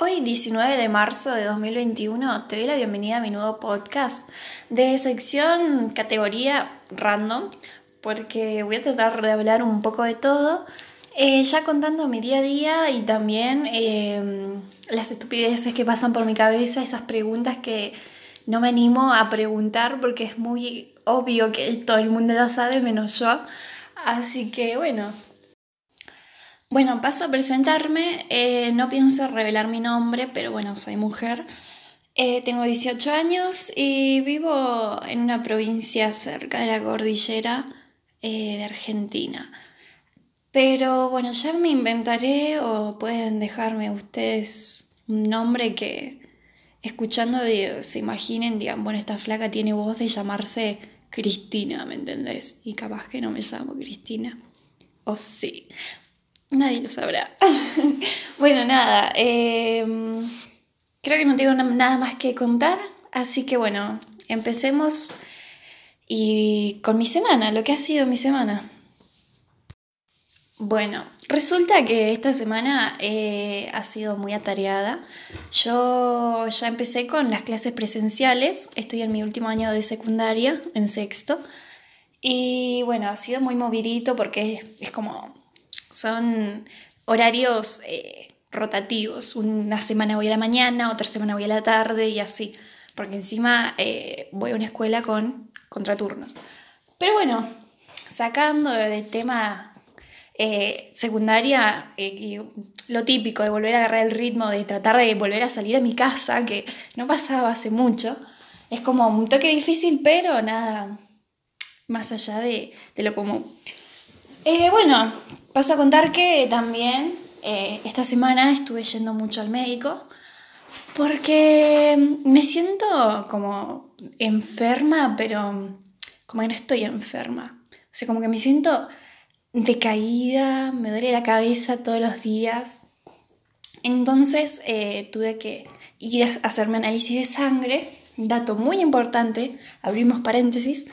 Hoy, 19 de marzo de 2021, te doy la bienvenida a mi nuevo podcast de sección categoría random, porque voy a tratar de hablar un poco de todo, eh, ya contando mi día a día y también eh, las estupideces que pasan por mi cabeza, esas preguntas que no me animo a preguntar porque es muy obvio que todo el mundo lo sabe menos yo. Así que bueno, bueno, paso a presentarme. Eh, no pienso revelar mi nombre, pero bueno, soy mujer. Eh, tengo 18 años y vivo en una provincia cerca de la cordillera eh, de Argentina. Pero bueno, ya me inventaré o pueden dejarme ustedes un nombre que escuchando se imaginen, digan, bueno, esta flaca tiene voz de llamarse Cristina, ¿me entendés? Y capaz que no me llamo Cristina. O sí. Nadie lo sabrá. bueno, nada. Em, creo que no tengo nada más que contar. Así que bueno, empecemos y con mi semana, lo que ha sido mi semana. Bueno, resulta que esta semana eh, ha sido muy atareada. Yo ya empecé con las clases presenciales, estoy en mi último año de secundaria, en sexto. Y bueno, ha sido muy movidito porque es como son horarios eh, rotativos. Una semana voy a la mañana, otra semana voy a la tarde y así. Porque encima eh, voy a una escuela con contraturnos. Pero bueno, sacando del tema eh, secundaria, lo típico de volver a agarrar el ritmo, de tratar de volver a salir a mi casa, que no pasaba hace mucho, es como un toque difícil, pero nada más allá de, de lo común. Bueno, Paso a contar que también eh, esta semana estuve yendo mucho al médico porque me siento como enferma, pero como que no estoy enferma. O sea, como que me siento decaída, me duele la cabeza todos los días. Entonces eh, tuve que ir a hacerme análisis de sangre. Dato muy importante, abrimos paréntesis.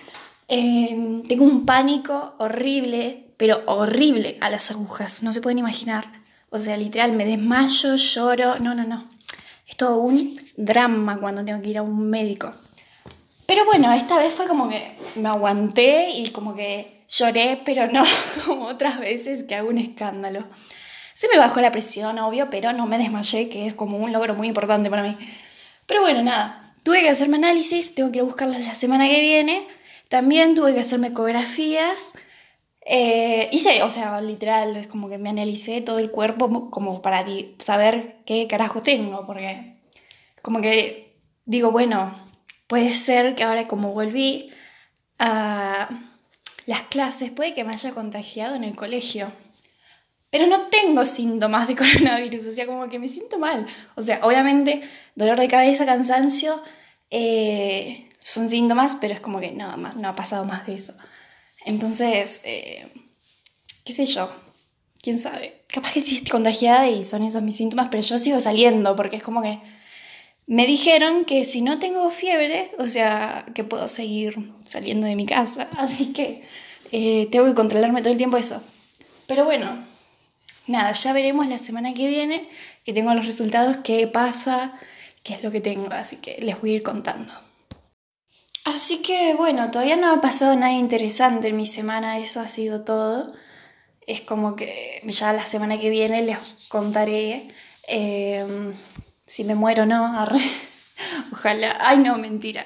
Eh, tengo un pánico horrible pero horrible a las agujas, no se pueden imaginar. O sea, literal, me desmayo, lloro, no, no, no. Es todo un drama cuando tengo que ir a un médico. Pero bueno, esta vez fue como que me aguanté y como que lloré, pero no como otras veces que hago un escándalo. Se me bajó la presión, obvio, pero no me desmayé, que es como un logro muy importante para mí. Pero bueno, nada, tuve que hacerme análisis, tengo que ir a buscarlas la semana que viene. También tuve que hacerme ecografías eh, hice, o sea, literal, es como que me analicé todo el cuerpo como para saber qué carajo tengo, porque como que digo, bueno, puede ser que ahora como volví a las clases, puede que me haya contagiado en el colegio. Pero no tengo síntomas de coronavirus, o sea, como que me siento mal. O sea, obviamente, dolor de cabeza, cansancio, eh, son síntomas, pero es como que nada más, no ha pasado más de eso. Entonces, eh, qué sé yo, quién sabe. Capaz que sí estoy contagiada y son esos mis síntomas, pero yo sigo saliendo porque es como que me dijeron que si no tengo fiebre, o sea, que puedo seguir saliendo de mi casa. Así que eh, tengo que controlarme todo el tiempo eso. Pero bueno, nada, ya veremos la semana que viene, que tengo los resultados, qué pasa, qué es lo que tengo. Así que les voy a ir contando. Así que bueno, todavía no ha pasado nada interesante en mi semana, eso ha sido todo. Es como que ya la semana que viene les contaré em, si me muero o no. Ojalá. Ay, no, mentira.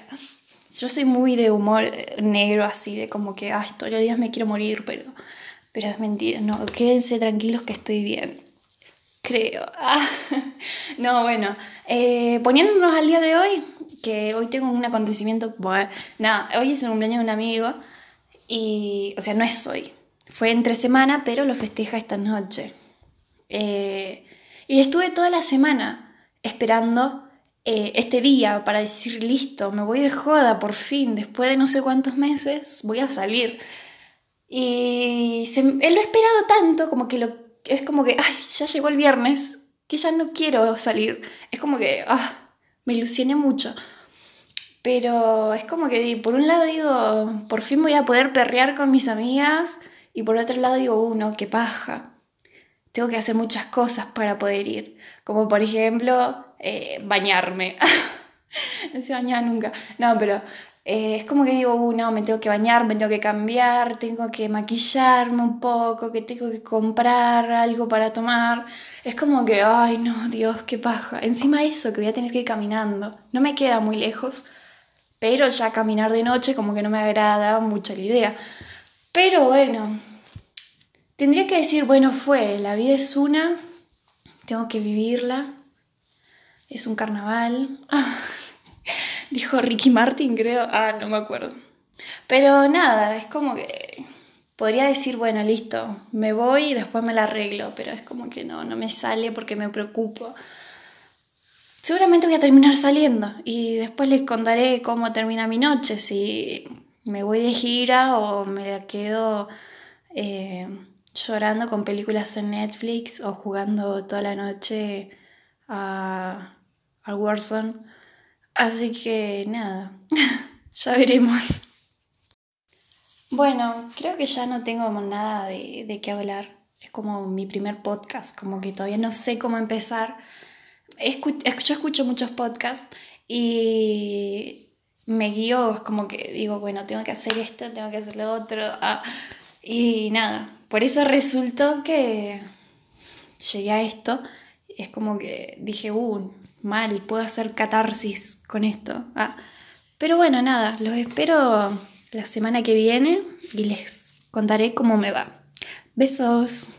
Yo soy muy de humor negro, así de como que, ay, todos los días me quiero morir, pero, pero es mentira. No, quédense tranquilos que estoy bien. Creo. Ah, no, bueno, eh, poniéndonos al día de hoy, que hoy tengo un acontecimiento, bueno, nada, hoy es el cumpleaños de un amigo y, o sea, no es hoy, fue entre semana, pero lo festeja esta noche. Eh, y estuve toda la semana esperando eh, este día para decir, listo, me voy de joda, por fin, después de no sé cuántos meses, voy a salir. Y él lo ha esperado tanto, como que lo, es como que, ay, ya llegó el viernes, que ya no quiero salir. Es como que, ah, me ilusioné mucho. Pero es como que por un lado digo, por fin voy a poder perrear con mis amigas y por otro lado digo, uno, qué paja. tengo que hacer muchas cosas para poder ir, como por ejemplo eh, bañarme. no se bañaba nunca, no, pero eh, es como que digo, uh, no, me tengo que bañar, me tengo que cambiar, tengo que maquillarme un poco, que tengo que comprar algo para tomar. Es como que, ay, no, Dios, qué paja. Encima eso, que voy a tener que ir caminando. No me queda muy lejos, pero ya caminar de noche como que no me agrada mucho la idea. Pero bueno, tendría que decir, bueno, fue, la vida es una, tengo que vivirla, es un carnaval. Dijo Ricky Martin, creo. Ah, no me acuerdo. Pero nada, es como que podría decir, bueno, listo, me voy y después me la arreglo, pero es como que no, no me sale porque me preocupo. Seguramente voy a terminar saliendo y después les contaré cómo termina mi noche, si me voy de gira o me la quedo eh, llorando con películas en Netflix o jugando toda la noche a, a Warzone Así que nada, ya veremos. Bueno, creo que ya no tengo nada de, qué hablar. Es como mi primer podcast, como que todavía no sé cómo empezar. Escucho, yo escucho muchos podcasts y me guío, como que digo, bueno, tengo que hacer esto, tengo que hacer lo otro. Ah, y nada, por eso resultó que llegué a esto. Es como que dije, uh, mal, puedo hacer catarsis con esto. Ah, pero bueno, nada, los espero la semana que viene y les contaré cómo me va. Besos.